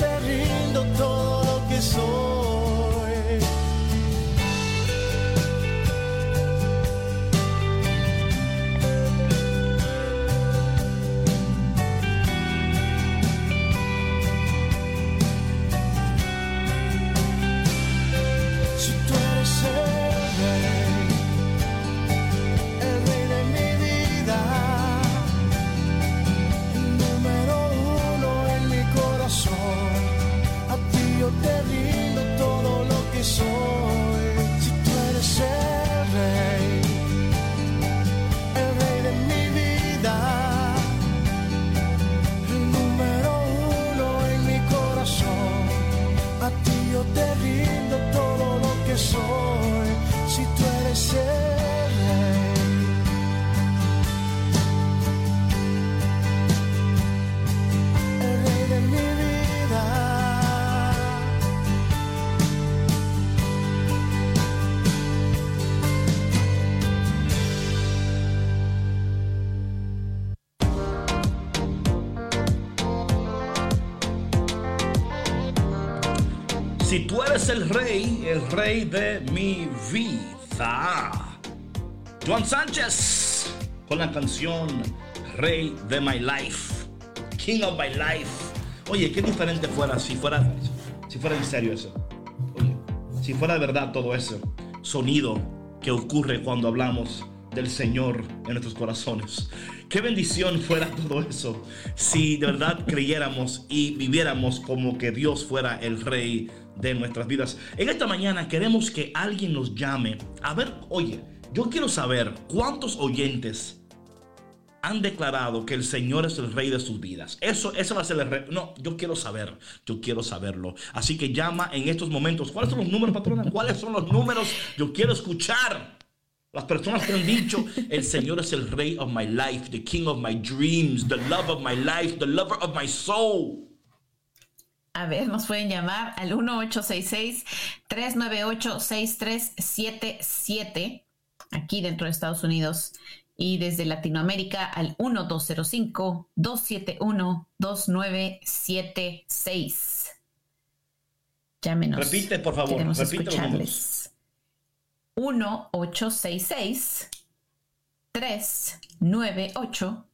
te rindo todo lo que soy. El rey, el rey de mi vida. Juan Sánchez con la canción Rey de My Life. King of My Life. Oye, qué diferente fuera si fuera si fuera en serio eso. Oye, si fuera de verdad todo eso sonido que ocurre cuando hablamos del Señor en nuestros corazones. Qué bendición fuera todo eso si de verdad creyéramos y viviéramos como que Dios fuera el rey de nuestras vidas. En esta mañana queremos que alguien nos llame. A ver, oye, yo quiero saber cuántos oyentes han declarado que el Señor es el rey de sus vidas. Eso, eso va a ser el rey. No, yo quiero saber, yo quiero saberlo. Así que llama en estos momentos. ¿Cuáles son los números, patrona? ¿Cuáles son los números? Yo quiero escuchar. Las personas que han dicho, el Señor es el rey of my life, the king of my dreams, the love of my life, the lover of my soul. A ver, nos pueden llamar al 1866-398-6377 aquí dentro de Estados Unidos y desde Latinoamérica al 1205-271-2976. Llámenos. Repite, por favor, Queremos repite escucharles. 1866 398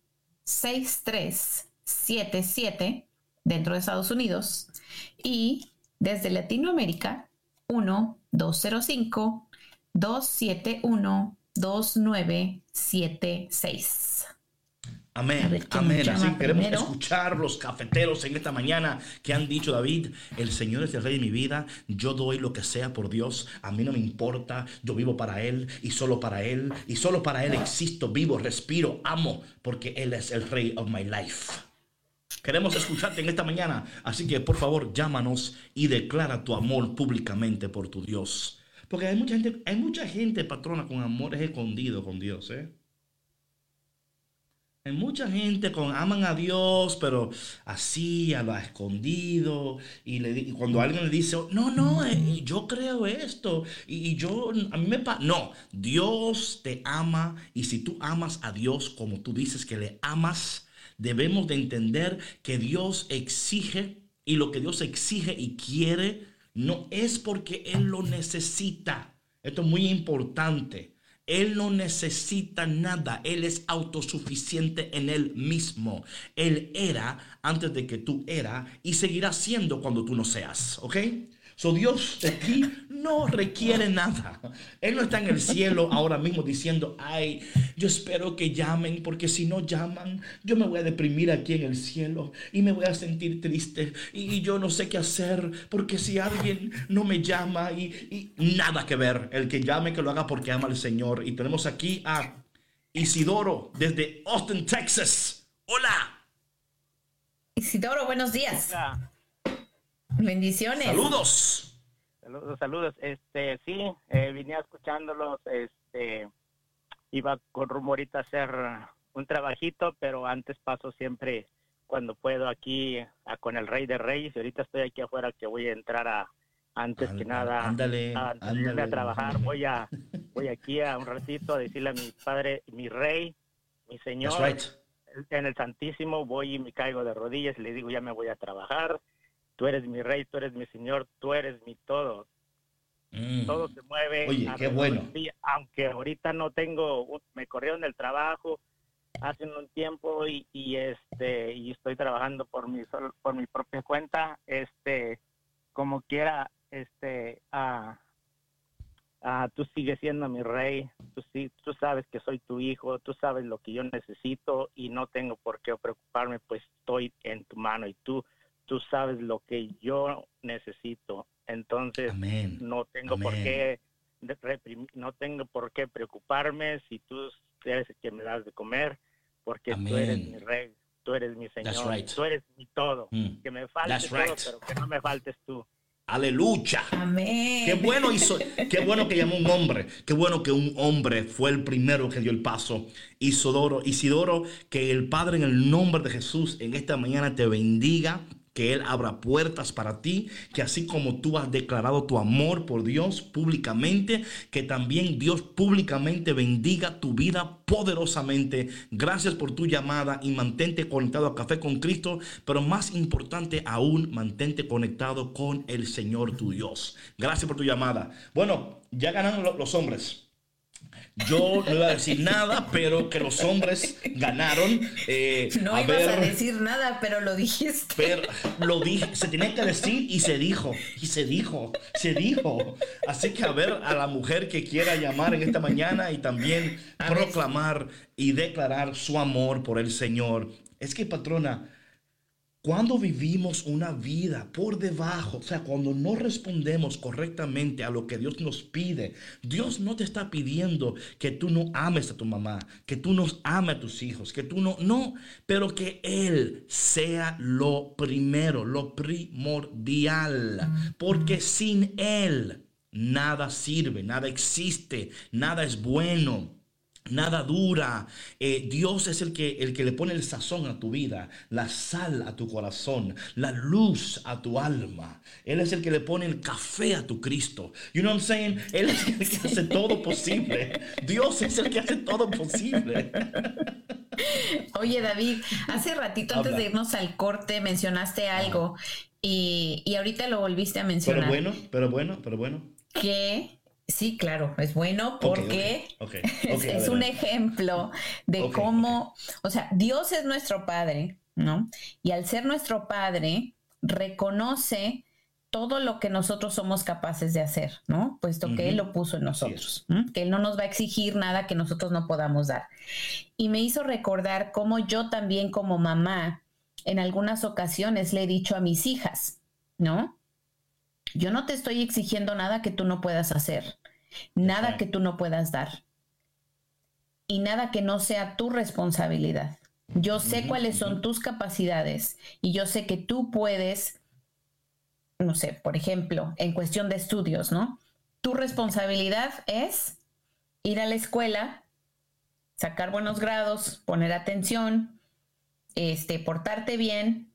6377 dentro de Estados Unidos y desde Latinoamérica 1-205 271 2976. A Amén, ver, ¿quién amén. Así queremos primero? escuchar los cafeteros en esta mañana que han dicho, David, el Señor es el rey de mi vida, yo doy lo que sea por Dios, a mí no me importa, yo vivo para Él y solo para Él y solo para Él existo, vivo, respiro, amo, porque Él es el rey of my life. Queremos escucharte en esta mañana, así que por favor llámanos y declara tu amor públicamente por tu Dios. Porque hay mucha gente, hay mucha gente, patrona, con amores escondidos con Dios, ¿eh? Hay mucha gente con aman a Dios, pero así, a lo escondido. Y, cuando alguien le dice, no, no, eh, yo creo esto. Y yo, a mí me pasa. No, Dios te ama. Y si tú amas a Dios como tú dices que le amas, debemos de entender que Dios exige. Y lo que Dios exige y quiere no es porque Él lo necesita. Esto es muy importante. Él no necesita nada, Él es autosuficiente en Él mismo. Él era antes de que tú eras y seguirá siendo cuando tú no seas, ¿ok? So Dios de ti no requiere nada. Él no está en el cielo ahora mismo diciendo, ay, yo espero que llamen, porque si no llaman, yo me voy a deprimir aquí en el cielo y me voy a sentir triste y, y yo no sé qué hacer, porque si alguien no me llama y, y nada que ver, el que llame que lo haga porque ama al Señor. Y tenemos aquí a Isidoro desde Austin, Texas. Hola. Isidoro, buenos días. Bendiciones. Saludos. Saludos, saludos. Este, sí, eh, vine escuchándolos. Este, iba con rumbo ahorita a hacer un trabajito, pero antes paso siempre cuando puedo aquí a- con el Rey de Reyes. Y ahorita estoy aquí afuera que voy a entrar a antes que nada ándale, a, antes ándale. a trabajar. Voy a voy aquí a un ratito a decirle a mi padre, mi Rey, mi Señor, That's right. en el Santísimo voy y me caigo de rodillas y le digo, ya me voy a trabajar. Tú eres mi rey, tú eres mi señor, tú eres mi todo. Mm. Todo se mueve. Oye, qué bueno. aunque ahorita no tengo, me corrieron del trabajo hace un tiempo y, y este y estoy trabajando por mi por mi propia cuenta. Este, como quiera, este, ah, ah, tú sigues siendo mi rey. Tú sí, tú sabes que soy tu hijo. Tú sabes lo que yo necesito y no tengo por qué preocuparme, pues estoy en tu mano y tú tú sabes lo que yo necesito. Entonces, Amén. no tengo por Amén. qué de- reprim- no tengo por qué preocuparme si tú eres el que me das de comer, porque tú eres Amén. mi rey, tú eres mi señor, right. tú eres mi todo. Mm. Que me falte That's todo, right. pero que no me faltes tú. Aleluya. Amén. Qué bueno hizo, qué bueno que llamó un hombre, qué bueno que un hombre fue el primero que dio el paso. Isidoro, Isidoro, que el Padre en el nombre de Jesús en esta mañana te bendiga, que Él abra puertas para ti, que así como tú has declarado tu amor por Dios públicamente, que también Dios públicamente bendiga tu vida poderosamente. Gracias por tu llamada y mantente conectado a Café con Cristo, pero más importante aún, mantente conectado con el Señor tu Dios. Gracias por tu llamada. Bueno, ya ganaron lo- los hombres. Yo no iba a decir nada, pero que los hombres ganaron. Eh, No a ibas a decir nada, pero lo dijiste. pero lo dije, se tenía que decir y se dijo, y se dijo, se dijo. Así que a ver a la mujer que quiera llamar en esta mañana y también A ver. proclamar y declarar su amor por el Señor. Es que, patrona, cuando vivimos una vida por debajo, o sea, cuando no respondemos correctamente a lo que Dios nos pide, Dios no te está pidiendo que tú no ames a tu mamá, que tú no ames a tus hijos, que tú no, no, pero que Él sea lo primero, lo primordial, porque sin Él nada sirve, nada existe, nada es bueno. Nada dura. Eh, Dios es el que, el que le pone el sazón a tu vida, la sal a tu corazón, la luz a tu alma. Él es el que le pone el café a tu Cristo. You know what I'm saying? Él es el que hace todo posible. Dios es el que hace todo posible. Oye, David, hace ratito antes de irnos al corte mencionaste algo y, y ahorita lo volviste a Pero mencionar. bueno, pero bueno, pero bueno. Que sí, claro, es bueno porque es, un ejemplo de cómo, o sea, Dios es nuestro Padre, ¿no? Y al ser nuestro Padre, reconoce todo lo que nosotros somos capaces de hacer, ¿no? Puesto que Él lo puso en nosotros, que Él no nos va a exigir nada que nosotros no podamos dar. Y me hizo recordar cómo yo también como mamá, en algunas ocasiones le he dicho a mis hijas, ¿no? Yo no te estoy exigiendo nada que tú no puedas hacer, nada que tú no puedas dar y nada que no sea tu responsabilidad. Yo sé cuáles son tus capacidades y yo sé que tú puedes, no sé, por ejemplo, en cuestión de estudios, ¿no? Tu responsabilidad es ir a la escuela, sacar buenos grados, poner atención, este, portarte bien,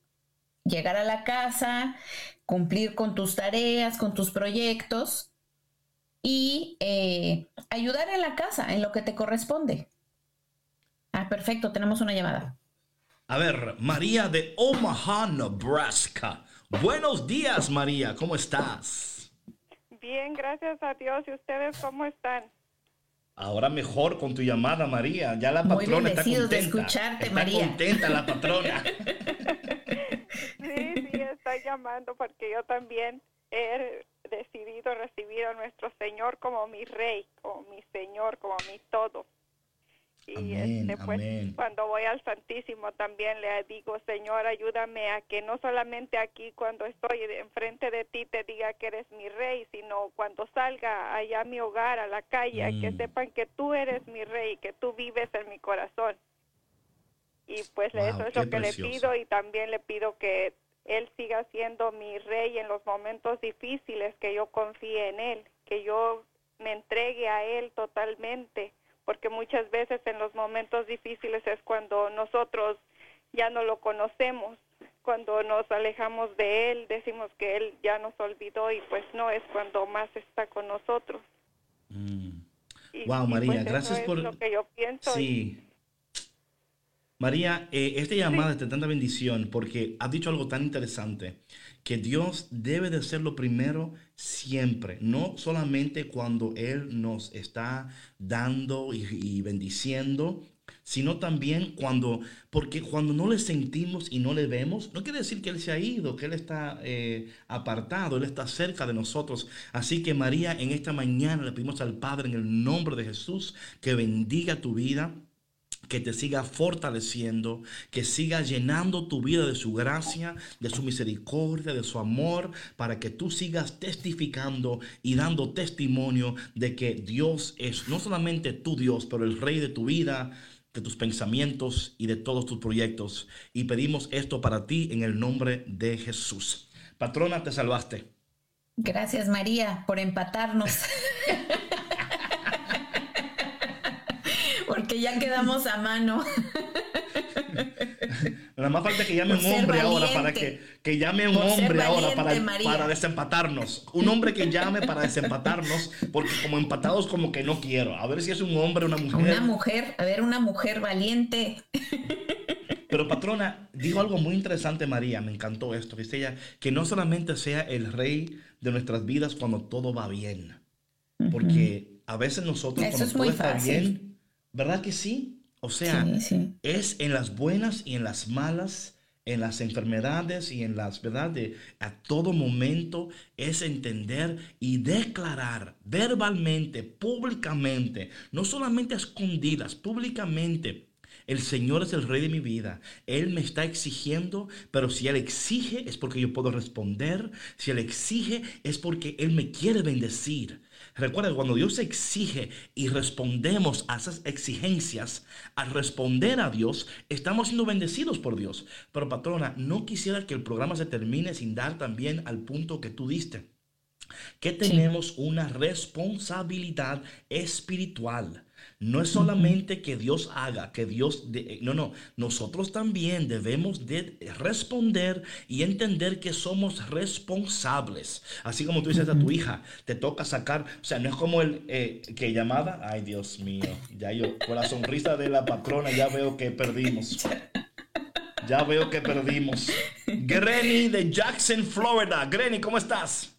llegar a la casa, cumplir con tus tareas, con tus proyectos y eh, ayudar en la casa, en lo que te corresponde. Ah, perfecto, tenemos una llamada. A ver, María de Omaha, Nebraska. Buenos días, María, ¿cómo estás? Bien, gracias a Dios. ¿Y ustedes cómo están? Ahora mejor con tu llamada, María. Ya la Muy patrona está bendecidos de contenta. escucharte, está María. contenta la patrona. Sí, sí, estoy llamando porque yo también he decidido recibir a nuestro Señor como mi Rey, como mi Señor, como mi todo. Y Amén, este, pues, amén. cuando voy al Santísimo también le digo, Señor, ayúdame a que no solamente aquí cuando estoy enfrente de ti te diga que eres mi Rey, sino cuando salga allá a mi hogar, a la calle, que Mm. sepan que tú eres mi Rey, que tú vives en mi corazón. Y pues Wow, eso es lo que precioso. le pido y también le pido que él siga siendo mi rey en los momentos difíciles, que yo confíe en él, que yo me entregue a él totalmente, porque muchas veces en los momentos difíciles es cuando nosotros ya no lo conocemos, cuando nos alejamos de él, decimos que él ya nos olvidó y pues no es cuando más está con nosotros. Mm. Y, Wow, y, María, pues, eso gracias es por- lo que yo pienso. y- Sí. María, eh, esta llamada es de tanta bendición porque has dicho algo tan interesante, que Dios debe de ser lo primero siempre, no solamente cuando Él nos está dando y, y bendiciendo, sino también cuando, porque cuando no le sentimos y no le vemos, no quiere decir que Él se ha ido, que Él está eh, apartado, Él está cerca de nosotros. Así que María, en esta mañana le pedimos al Padre en el nombre de Jesús que bendiga tu vida que te siga fortaleciendo, que siga llenando tu vida de su gracia, de su misericordia, de su amor, para que tú sigas testificando y dando testimonio de que Dios es no solamente tu Dios, pero el rey de tu vida, de tus pensamientos y de todos tus proyectos. Y pedimos esto para ti en el nombre de Jesús. Patrona, te salvaste. Gracias María por empatarnos. Porque ya quedamos a mano. Nada más falta que llame Por un hombre ahora para valiente. que, que llame un Por hombre ahora valiente, para, María. para desempatarnos. Un hombre que llame para desempatarnos, porque como empatados como que no quiero. A ver si es un hombre o una mujer. Una mujer, a ver, una mujer valiente. Pero patrona, dijo algo muy interesante María, me encantó esto. Dice ella, que no solamente sea el rey de nuestras vidas cuando todo va bien. Porque a veces nosotros Eso cuando es todo está fácil. bien, ¿verdad que sí? O sea, Sí, sí. es en las buenas y en las malas, en las enfermedades y en las, ¿verdad? De, a todo momento es entender y declarar verbalmente, públicamente, no solamente a escondidas, públicamente. El Señor es el rey de mi vida. Él me está exigiendo, pero si Él exige es porque yo puedo responder. Si Él exige es porque Él me quiere bendecir. Recuerda, cuando Dios exige y respondemos a esas exigencias, al responder a Dios, estamos siendo bendecidos por Dios. Pero patrona, no quisiera que el programa se termine sin dar también al punto que tú diste. Que tenemos una responsabilidad espiritual. No es solamente que Dios haga, que Dios... de- eh, no, no. Nosotros también debemos de responder y entender que somos responsables. Así como tú dices a tu hija, te toca sacar... O sea, no es como el eh, que llamada... Ay, Dios mío. Ya yo, con la sonrisa de la patrona, ya veo que perdimos. Ya veo que perdimos. Granny de Jackson, Florida. Granny, ¿cómo estás?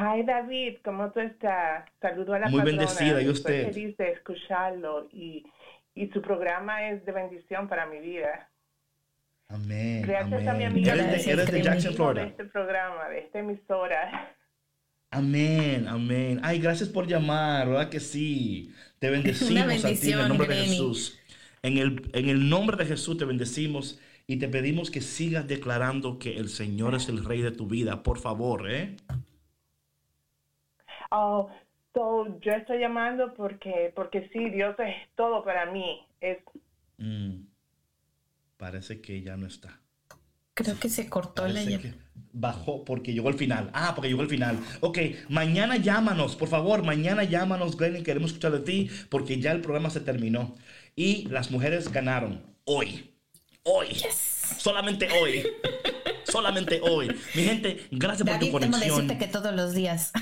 Hi David, ¿cómo tú estás? Saludo a la Muy patrona. bendecida, ¿y Estoy usted? feliz de escucharlo y, y su programa es de bendición para mi vida. Amén. Gracias a mi amiga Eres de, eres de este programa, de esta emisora. Amén, amén. Ay, gracias por llamar, ¿verdad que sí? Te bendecimos a ti en el nombre de. Jesús. En el, en el nombre de Jesús te bendecimos y te pedimos que sigas declarando que el Señor es el rey de tu vida. Por favor, ¿eh? Oh, so, yo estoy llamando porque, porque sí, Dios es todo para mí. Es, Mm. Parece que ya no está. Creo que se cortó la Parece llamada. que bajó porque llegó el final. Ah, porque llegó el final. Ok, mañana llámanos, por favor, mañana llámanos, Glenn, queremos escuchar de ti porque ya el programa se terminó. Y las mujeres ganaron hoy. Hoy. Solamente hoy. Solamente hoy. Mi gente, gracias por tu David, conexión. decirte que todos los días.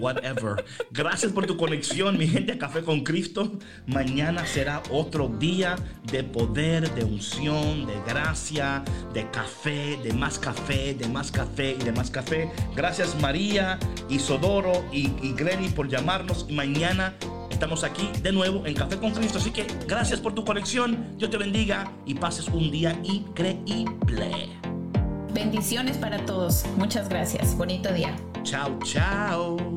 Whatever. Gracias por tu conexión, mi gente, a Café con Cristo. Mañana será otro día de poder, de unción, de gracia, de café, de más café, de más café y de más café. Gracias María, Isodoro y, y por llamarnos. Mañana estamos aquí de nuevo en Café con Cristo. Así que gracias por tu conexión. Dios te bendiga y pases un día increíble. Bendiciones para todos. Muchas gracias. Bonito día. Ciao, ciao.